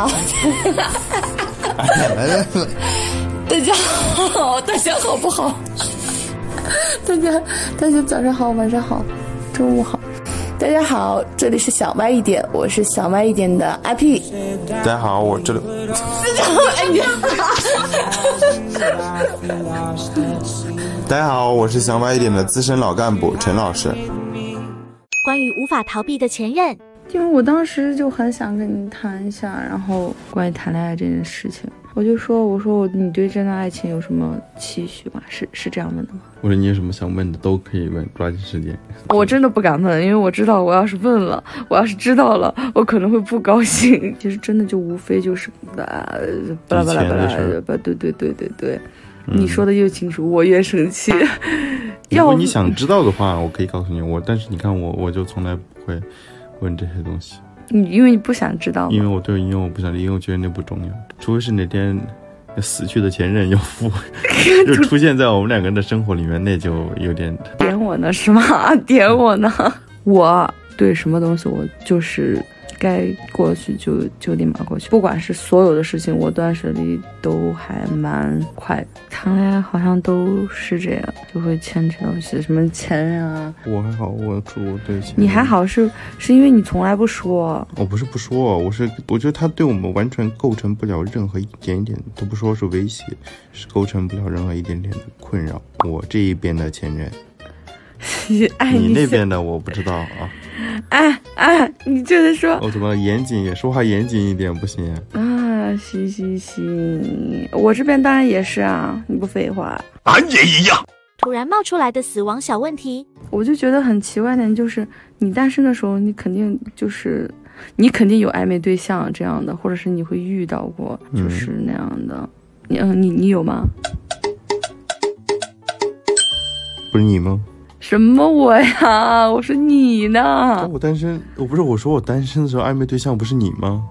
好，来来来，大家好，大家好不好？大家大家早上好，晚上好，中午好。大家好，这里是小歪一点，我是小歪一点的 IP。大家好，我这里。大家好，哎你。大家好，我是小歪一点的资深老干部陈老师。关于无法逃避的前任，因为我当时就很想跟你谈一下，然后关于谈恋爱这件事情，我就说，我说我你对这段爱情有什么期许吗？是是这样问的吗？我说你有什么想问的都可以问，抓紧时间。我真的不敢问，因为我知道我要是问了，我要是知道了，我可能会不高兴。其实真的就无非就是啊，巴拉巴拉巴拉，吧，对对对对对，你说的越清楚，我越生气。如果你想知道的话，我可以告诉你我，但是你看我，我就从来不会问这些东西。你因为你不想知道，因为我对，因为我不想，因为我觉得那不重要，除非是哪天死去的前任要复，就出现在我们两个人的生活里面，那就有点点我呢是吗？点我呢？我对什么东西，我就是。该过去就就立马过去，不管是所有的事情，我断舍离都还蛮快。谈恋爱好像都是这样，就会牵扯到些什么前任啊。我还好，我我对前你还好是是因为你从来不说。我不是不说，我是我觉得他对我们完全构成不了任何一点点，都不说是威胁，是构成不了任何一点点的困扰。我这一边的前任，你那边的我不知道啊。哎哎，你就是说，我怎么严谨也？说话严谨一点不行啊？行行行，我这边当然也是啊，你不废话，俺也一样。突然冒出来的死亡小问题，我就觉得很奇怪的，就是你单身的时候，你肯定就是你肯定有暧昧对象这样的，或者是你会遇到过就是那样的，你嗯，你你有吗？不是你吗？什么我呀？我说你呢？我单身，我不是我说我单身的时候暧昧对象不是你吗？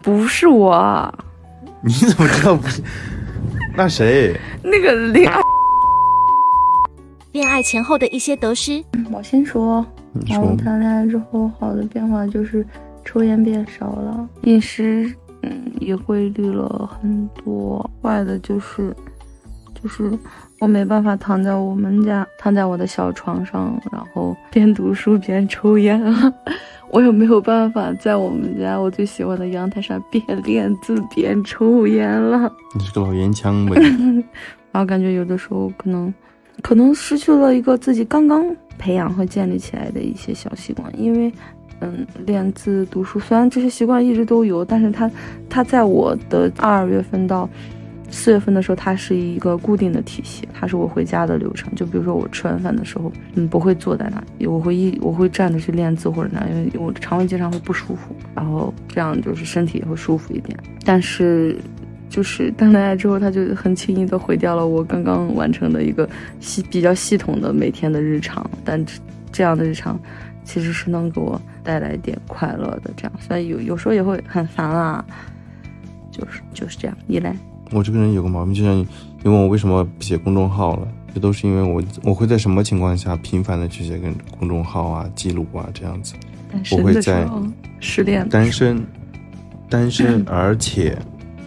不是我。你怎么知道不是？那谁？那个恋爱。恋爱前后的一些得失。我先说。然后谈恋爱之后好的变化就是抽烟变少了，饮食嗯也规律了很多。坏的就是就是。我没办法躺在我们家，躺在我的小床上，然后边读书边抽烟了。我也没有办法在我们家我最喜欢的阳台上边练字边抽烟了。你是个老烟枪呗？然后感觉有的时候可能，可能失去了一个自己刚刚培养和建立起来的一些小习惯。因为，嗯，练字、读书，虽然这些习惯一直都有，但是它，它在我的二月份到。四月份的时候，它是一个固定的体系，它是我回家的流程。就比如说我吃完饭的时候，嗯，不会坐在那里，我会一我会站着去练字或者那，因为我肠胃经常会不舒服，然后这样就是身体也会舒服一点。但是，就是谈恋爱之后，他就很轻易的毁掉了我刚刚完成的一个系比较系统的每天的日常。但这样的日常，其实是能给我带来一点快乐的。这样，虽然有有时候也会很烦啊，就是就是这样。你嘞？我这个人有个毛病，就像你问我为什么不写公众号了，这都是因为我我会在什么情况下频繁的去写跟公众号啊、记录啊这样子。我会在失恋、单身、单身，而且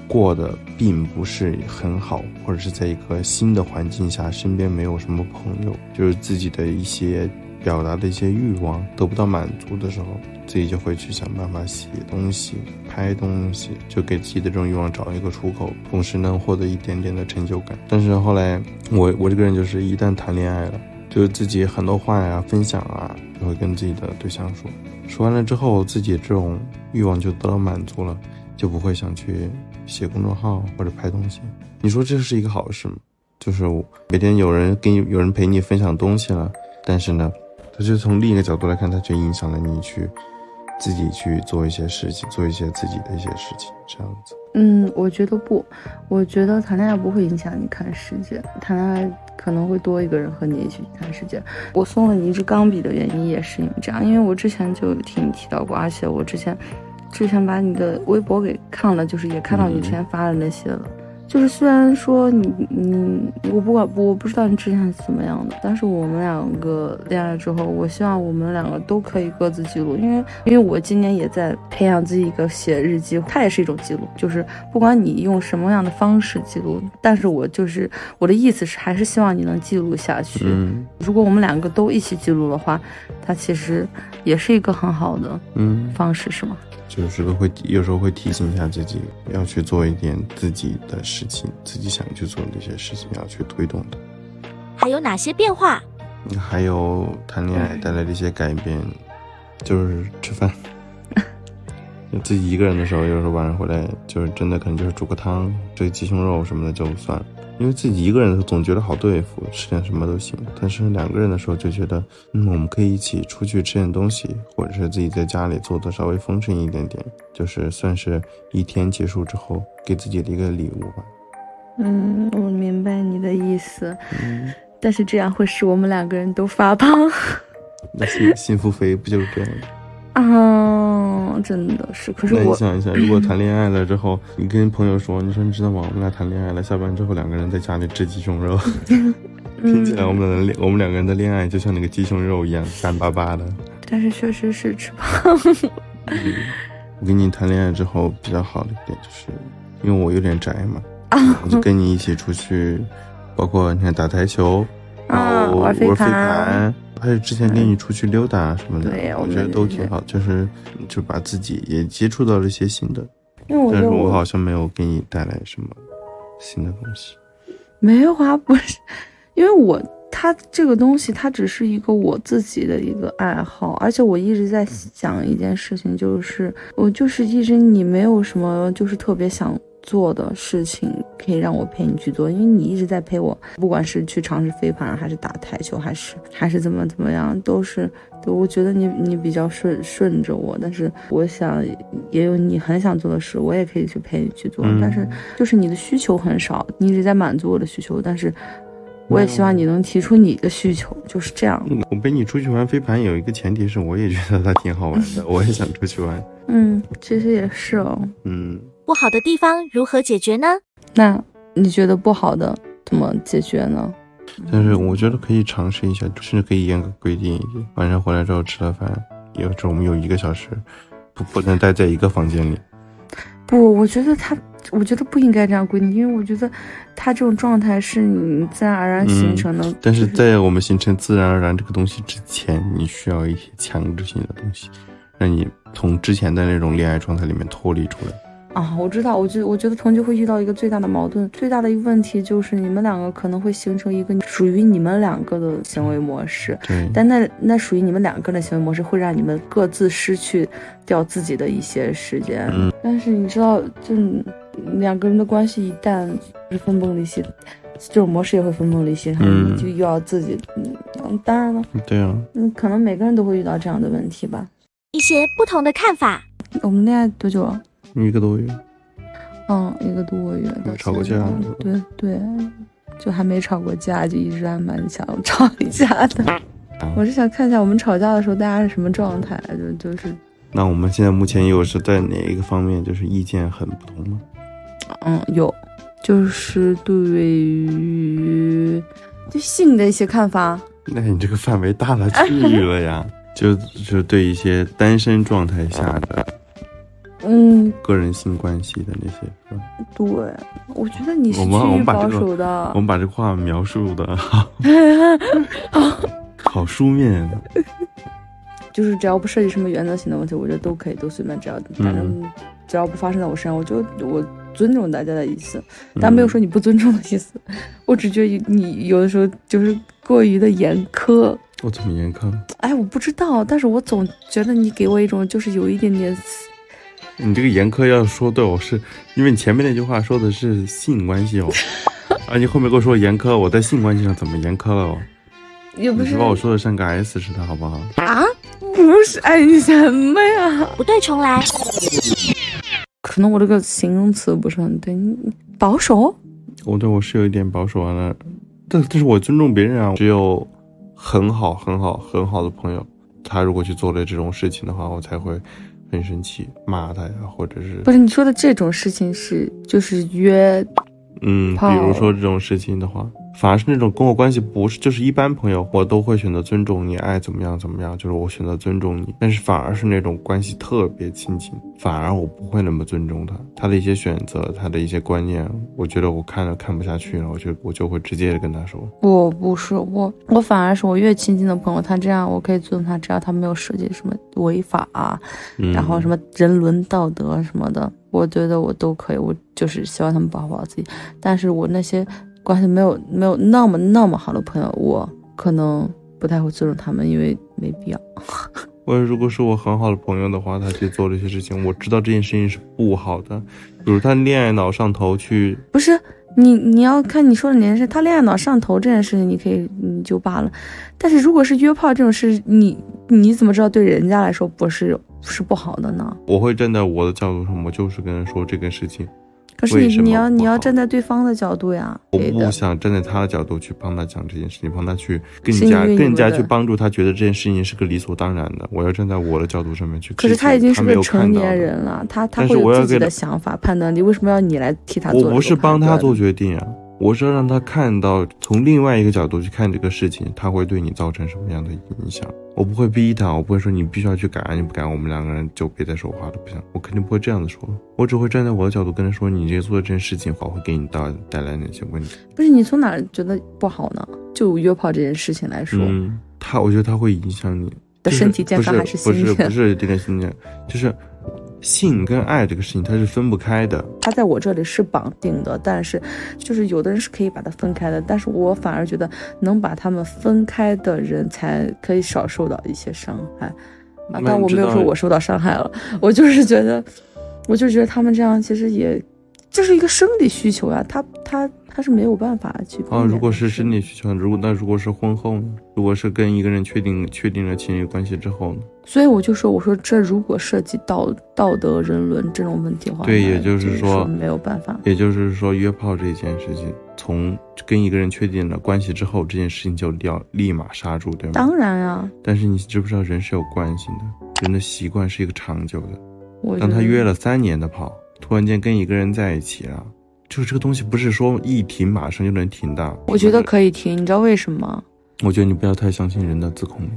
过得并不是很好，或者是在一个新的环境下，身边没有什么朋友，就是自己的一些表达的一些欲望得不到满足的时候。自己就会去想办法写东西、拍东西，就给自己的这种欲望找一个出口，同时能获得一点点的成就感。但是后来，我 我这个人就是一旦谈恋爱了，就是自己很多话呀、分享啊，就会跟自己的对象说。说完了之后，自己这种欲望就得到满足了，就不会想去写公众号或者拍东西。你说这是一个好事吗？就是每天有人给你有人陪你分享东西了，但是呢，他就从另一个角度来看，他就影响了你去。自己去做一些事情，做一些自己的一些事情，这样子。嗯，我觉得不，我觉得谈恋爱不会影响你看世界，谈恋爱可能会多一个人和你一起看世界。我送了你一支钢笔的原因也是因为这样，因为我之前就听你提到过，而且我之前，之前把你的微博给看了，就是也看到你之前发的那些了，就是虽然说你你我不管我不知道你之前是怎么样的，但是我们两个恋爱之后，我希望我们两个都可以各自记录，因为因为我今年也在培养自己一个写日记，它也是一种记录，就是不管你用什么样的方式记录，但是我就是我的意思是还是希望你能记录下去。嗯如果我们两个都一起记录的话，它其实也是一个很好的嗯，方式，是吗？就是都会有时候会提醒一下自己，要去做一点自己的事情，自己想去做的一些事情，要去推动的。还有哪些变化？还有谈恋爱带来的一些改变，就是吃饭。自己一个人的时候，有时候晚上回来，就是真的可能就是煮个汤，这个鸡胸肉什么的就算了。因为自己一个人的时候总觉得好对付，吃点什么都行。但是两个人的时候就觉得，嗯，我们可以一起出去吃点东西，或者是自己在家里做的稍微丰盛一点点，就是算是一天结束之后给自己的一个礼物吧。嗯，我明白你的意思，嗯，但是这样会使我们两个人都发胖。那幸幸福肥不就是这样的？啊，真的是。可是我，想一想，如果谈恋爱了之后，你跟朋友说，你说你知道吗？我们俩谈恋爱了，下班之后两个人在家里吃鸡胸肉，听起来我们的恋我们两个人的恋爱就像那个鸡胸肉一样干巴巴的。但是确实是吃胖。我跟你谈恋爱之后比较好的一点就是，因为我有点宅嘛，我就跟你一起出去，包括你看打台球，然啊后玩飞盘，还有之前跟你出去溜达什么的，对我我觉得都挺好，就是就把自己也接触到了一些新的。因为我觉得但是我好像没有给你带来什么新的东西。没有啊，不是，因为我它这个东西，它只是一个我自己的一个爱好，而且我一直在想一件事情，就是我就是一直你没有什么就是特别想做的事情可以让我陪你去做，因为你一直在陪我，不管是去尝试飞盘，还是打台球，还是还是怎么怎么样，都是。对，我觉得你你比较顺顺着我，但是我想也有你很想做的事，我也可以去陪你去做，嗯但是就是你的需求很少，你一直在满足我的需求，但是我也希望你能提出你的需求，就是这样。嗯我陪你出去玩飞盘有一个前提是，我也觉得它挺好玩的，我也想出去玩。嗯，其实也是哦。嗯，不好的地方如何解决呢？那你觉得不好的怎么解决呢？但是我觉得可以尝试一下，甚至可以严格规定一点，晚上回来之后吃了饭，有时候我们有一个小时，不不能待在一个房间里。不，我觉得他，我觉得不应该这样规定，因为我觉得他这种状态是你自然而然形成的。嗯但是在我们形成自然而然这个东西之前，你需要一些强制性的东西，让你从之前的那种恋爱状态里面脱离出来。啊，我知道，我觉我觉得同居会遇到一个最大的矛盾，最大的一个问题就是你们两个可能会形成一个属于你们两个的行为模式，对，但那那属于你们两个的行为模式会让你们各自失去掉自己的一些时间。嗯但是你知道，就两个人的关系一旦是分崩离析，这种模式也会分崩离析，然后嗯你就又要自己，嗯，嗯当然了，对啊，嗯，可能每个人都会遇到这样的问题吧。一些不同的看法。我们恋爱多久了？一个多月。嗯，一个多月到没吵过架对对，就还没吵过架，就一直还蛮想吵一架的。我是想看一下我们吵架的时候大家是什么状态，就就是那我们现在目前又是在哪一个方面就是意见很不同吗？嗯有，就是对于对性的一些看法。那你这个范围大了去了呀，就就对一些单身状态下的嗯，个人性关系的那些，是吧？对，我觉得你是趋于保守的我。们把这话描述的 好书面，就是只要不涉及什么原则性的问题，我觉得都可以，都随便，只要反正只要不发生在我身上，我就我尊重大家的意思，但没有说你不尊重的意思。我只觉得你有的时候就是过于的严苛。我怎么严苛了？哎，我不知道，但是我总觉得你给我一种就是有一点点，你这个严苛要说对我是因为你前面那句话说的是性关系哦，啊，你后面跟我说严苛，我在性关系上怎么严苛了哦？也不是你把我说的像个 S 似的，好不好？啊，不是哎，你什么呀？不对，重来。可能我这个形容词不是很对，你保守。我对我是有一点保守完了，但但是我尊重别人啊。只有很好很好很好的朋友，他如果去做了这种事情的话，我才会很生气，骂他呀，或者是不是你说的这种事情是就是约嗯，比如说这种事情的话，反而是那种跟我关系不是就是一般朋友，我都会选择尊重你，爱怎么样怎么样，就是我选择尊重你。但是反而是那种关系特别亲近，反而我不会那么尊重他，他的一些选择，他的一些观念，我觉得我看了看不下去了，我就我就会直接的跟他说，我不是我，我反而是我越亲近的朋友，他这样我可以尊重他，只要他没有涉及什么违法啊，嗯，然后什么人伦道德什么的，我觉得我都可以。我就是希望他们保护好自己。但是我那些关系没有没有那么那么好的朋友，我可能不太会尊重他们，因为没必要。我如果是我很好的朋友的话，他去做这些事情，我知道这件事情是不好的，比如他恋爱脑上头去，不是你你要看你说的那件事，他恋爱脑上头这件事情，你可以你就罢了。但是如果是约炮这种事，你你怎么知道对人家来说不是是不好的呢？我会站在我的角度上，我就是跟人说这个事情，可是你你要你要站在对方的角度呀，我不想站在他的角度去帮他讲这件事情，帮他去更加更加去帮助他，觉得这件事情是个理所当然的。我要站在我的角度上面去。可是他已经是个成年人了，他他会有自己的想法、判断力，为什么要你来替他做？我不是帮他做决定啊，我是要让他看到从另外一个角度去看这个事情，他会对你造成什么样的影响。我不会逼他，我不会说你必须要去改，你不改，我们两个人就别再说话了，不行，我肯定不会这样子说。我只会站在我的角度跟他说，你这做的这件事情话会给你带带来哪些问题。不是你从哪儿觉得不好呢？就约炮这件事情来说，嗯，他我觉得他会影响你的身体健康还是不是心理？不是这个心理，就是性跟爱这个事情它是分不开的。它在我这里是绑定的，但是就是有的人是可以把它分开的，但是我反而觉得能把他们分开的人才可以少受到一些伤害啊。但我没有说我受到伤害了，我就是觉得，我就觉得他们这样其实也这是一个生理需求呀，他他他是没有办法去啊，如果是生理需求，如果那如果是婚后呢？如果是跟一个人确定确定了情侣关系之后呢？所以我就说，我说这如果涉及到道德人伦这种问题的话，对也就是是说没有办法。也就是说，约炮这件事情，从跟一个人确定了关系之后，这件事情就要立马刹住，对吗？当然啊，但是你知不知道，人是有惯性的，人的习惯是一个长久的。当他约了三年的炮，突然间跟一个人在一起了，就是这个东西不是说一停马上就能停的。我觉得可以停，你知道为什么？我觉得你不要太相信人的自控力。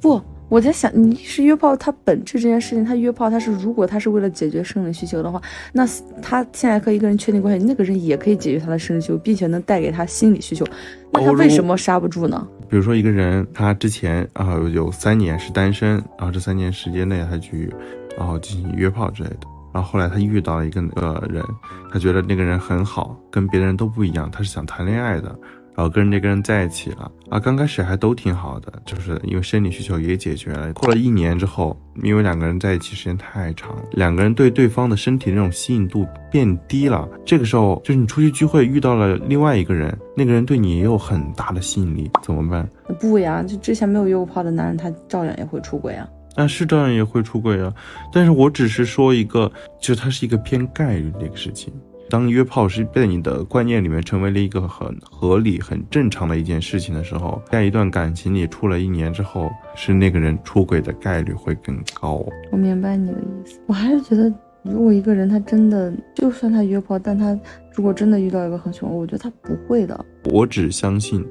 不，我在想，你是约炮，他本质这件事情，他约炮，他是如果他是为了解决生理需求的话，那他现在和一个人确定关系，那个人也可以解决他的生理需求，并且能带给他心理需求，那他为什么刹不住呢？比如说一个人，他之前啊、有三年是单身，然后这三年时间内他去，然后进行约炮之类的，然后后来他遇到了一个呃人，他觉得那个人很好，跟别的人都不一样，他是想谈恋爱的，然后跟这个人在一起了啊，刚开始还都挺好的，就是因为生理需求也解决了。过了一年之后，因为两个人在一起时间太长，两个人对对方的身体那种吸引度变低了。这个时候，就是你出去聚会遇到了另外一个人，那个人对你也有很大的吸引力，怎么办？不呀，就之前没有约过炮的男人，他照样也会出轨啊。啊，是照样也会出轨啊，但是我只是说一个，就它是一个偏概率的一个事情。当约炮是被你的观念里面成为了一个很合理、很正常的一件事情的时候，在一段感情里处了一年之后，是那个人出轨的概率会更高。我明白你的意思，我还是觉得，如果一个人他真的，就算他约炮，但他如果真的遇到一个很喜欢我，我觉得他不会的。我只相信，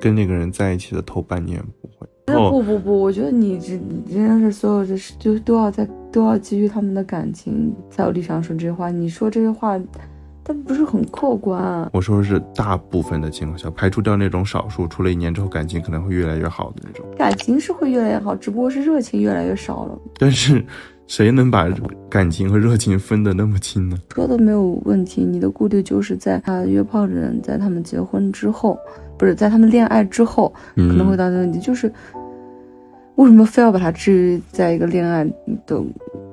跟那个人在一起的头半年不会。那哦不不不，我觉得你这你真的是所有的事就都要在都要基于他们的感情才有立场说这些话。你说这些话，它不是很客观。我说的是大部分的情况下，排除掉那种少数，处了一年之后感情可能会越来越好的那种。感情是会越来越好，只不过是热情越来越少了。但是，谁能把感情和热情分得那么清呢？说的没有问题，你的顾虑就是在他约炮的人在他们结婚之后，不是在他们恋爱之后，可能会嗯，到的问题，就是为什么非要把它置于在一个恋爱的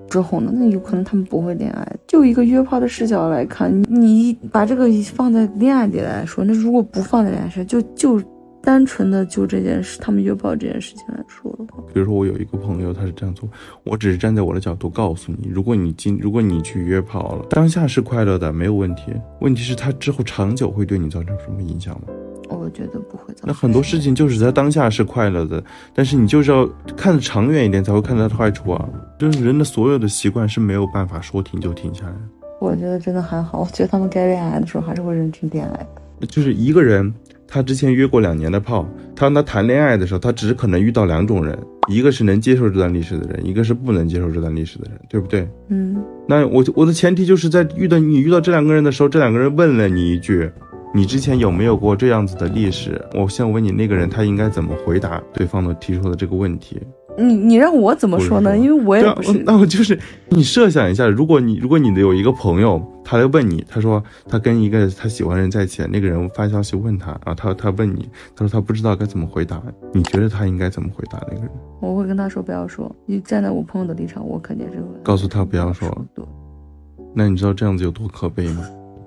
之后呢？那有可能他们不会恋爱。就一个约炮的视角来看，你你把这个放在恋爱里来说，那如果不放在恋爱上，就就单纯的就这件事，他们约炮这件事情来说的话，比如说我有一个朋友，他是这样做，我只是站在我的角度告诉你，如果你今如果你去约炮了，当下是快乐的，没有问题。问题是他之后长久会对你造成什么影响吗？我觉得不会造成。那很多事情就是在当下是快乐的，但是你就是要看得长远一点，才会看到它的坏处啊。就是人的所有的习惯是没有办法说停就停下来的。我觉得真的还好，我觉得他们该恋爱的时候还是会认真恋爱的。就是一个人，他之前约过两年的炮，他让他谈恋爱的时候，他只可能遇到两种人，一个是能接受这段历史的人，一个是不能接受这段历史的人，对不对？嗯，那我我的前提就是在遇到你遇到这两个人的时候，这两个人问了你一句，你之前有没有过这样子的历史？我现在问你，那个人他应该怎么回答对方的提出的这个问题？你你让我怎么说呢？因为我也不是。那我就是你设想一下，如果你如果你的有一个朋友，他来问你，他说他跟一个他喜欢的人在一起，那个人发消息问他，然后他他问你，他说他不知道该怎么回答，你觉得他应该怎么回答那个人？我会跟他说不要说。你站在我朋友的立场，我肯定是会告诉他不要说。对，那你知道这样子有多可悲吗？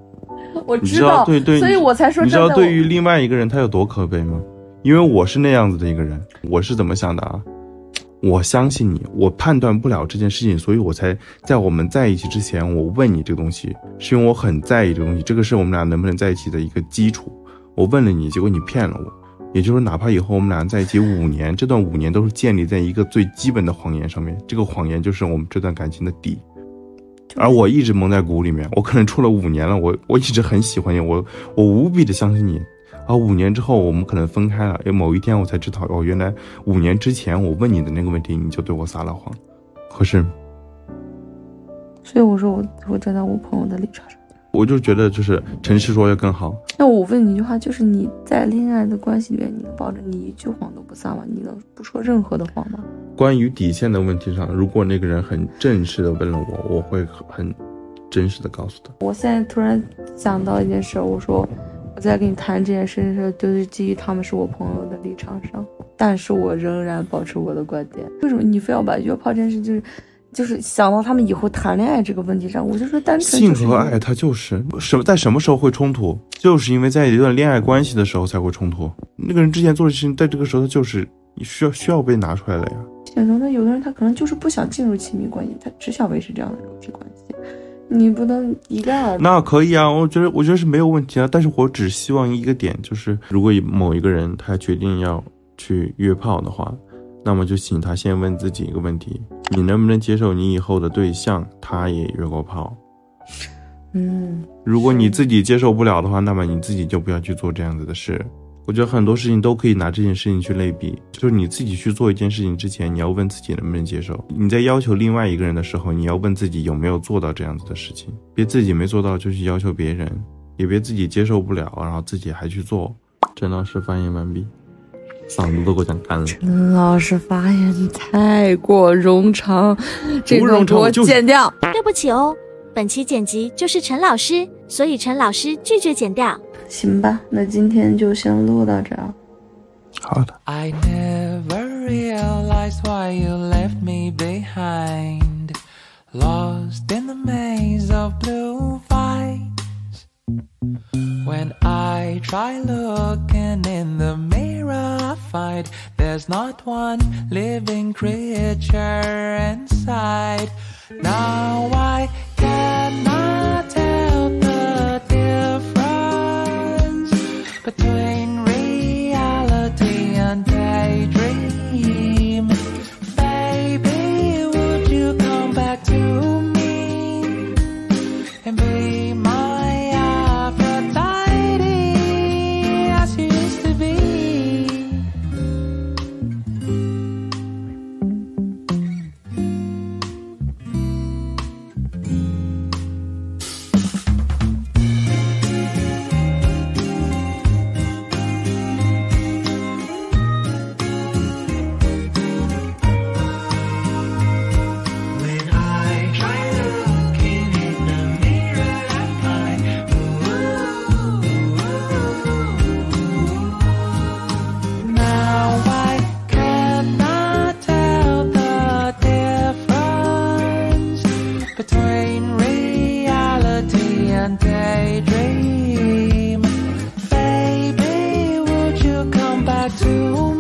我知道道，对对，所以我才说你知道对于另外一个人他有多可悲吗？因为我是那样子的一个人，我是怎么想的啊？我相信你，我判断不了这件事情，所以我才在我们在一起之前，我问你这个东西，是因为我很在意这个东西，这个是我们俩能不能在一起的一个基础。我问了你，结果你骗了我，也就是说，哪怕以后我们俩在一起五年，这段五年都是建立在一个最基本的谎言上面，这个谎言就是我们这段感情的底。而我一直蒙在鼓里面，我可能处了五年了，我我一直很喜欢你，我我无比的相信你。啊，五年之后我们可能分开了，哎某一天我才知道，哦，原来五年之前我问你的那个问题，你就对我撒了谎。可是所以我说我我站在我朋友的立场上。我就觉得就是诚实说要更好。那我问你一句话，就是你在恋爱的关系里面，你能保证你一句谎都不撒吗？你能不说任何的谎吗？关于底线的问题上，如果那个人很正式的问了我，我会很真实的告诉他。我现在突然想到一件事，我说我在跟你谈这件事的时候，都是基于他们是我朋友的立场上，但是我仍然保持我的观点。为什么你非要把约炮这件事，就是就是想到他们以后谈恋爱这个问题上？我就说单纯性和爱，它就是什么在什么时候会冲突，就是因为在一段恋爱关系的时候才会冲突。那个人之前做的事情，在这个时候他就是需要需要被拿出来了呀。选择那有的人他可能就是不想进入亲密关系，他只想维持这样的肉体关系。你不能一概而论。那可以啊，我觉得我觉得是没有问题啊。但是我只希望一个点，就是如果某一个人他决定要去约炮的话，那么就请他先问自己一个问题：你能不能接受你以后的对象他也约过炮？嗯，如果你自己接受不了的话，那么你自己就不要去做这样子的事。我觉得很多事情都可以拿这件事情去类比，就是你自己去做一件事情之前，你要问自己能不能接受。你在要求另外一个人的时候，你要问自己有没有做到这样子的事情，别自己没做到就去要求别人，也别自己接受不了，然后自己还去做。陈老师发言完毕，嗓子都给我讲干了。陈老师发言太过冗长，这不冗段给我长我就剪掉。对不起哦，本期剪辑就是陈老师，所以陈老师拒绝剪掉。行吧，那今天就先录到这儿。好的。 I never realized why you left me behind. Lost in the maze of blue vines. When I try looking in the mirror, I find there's not one living creature inside. Now I To.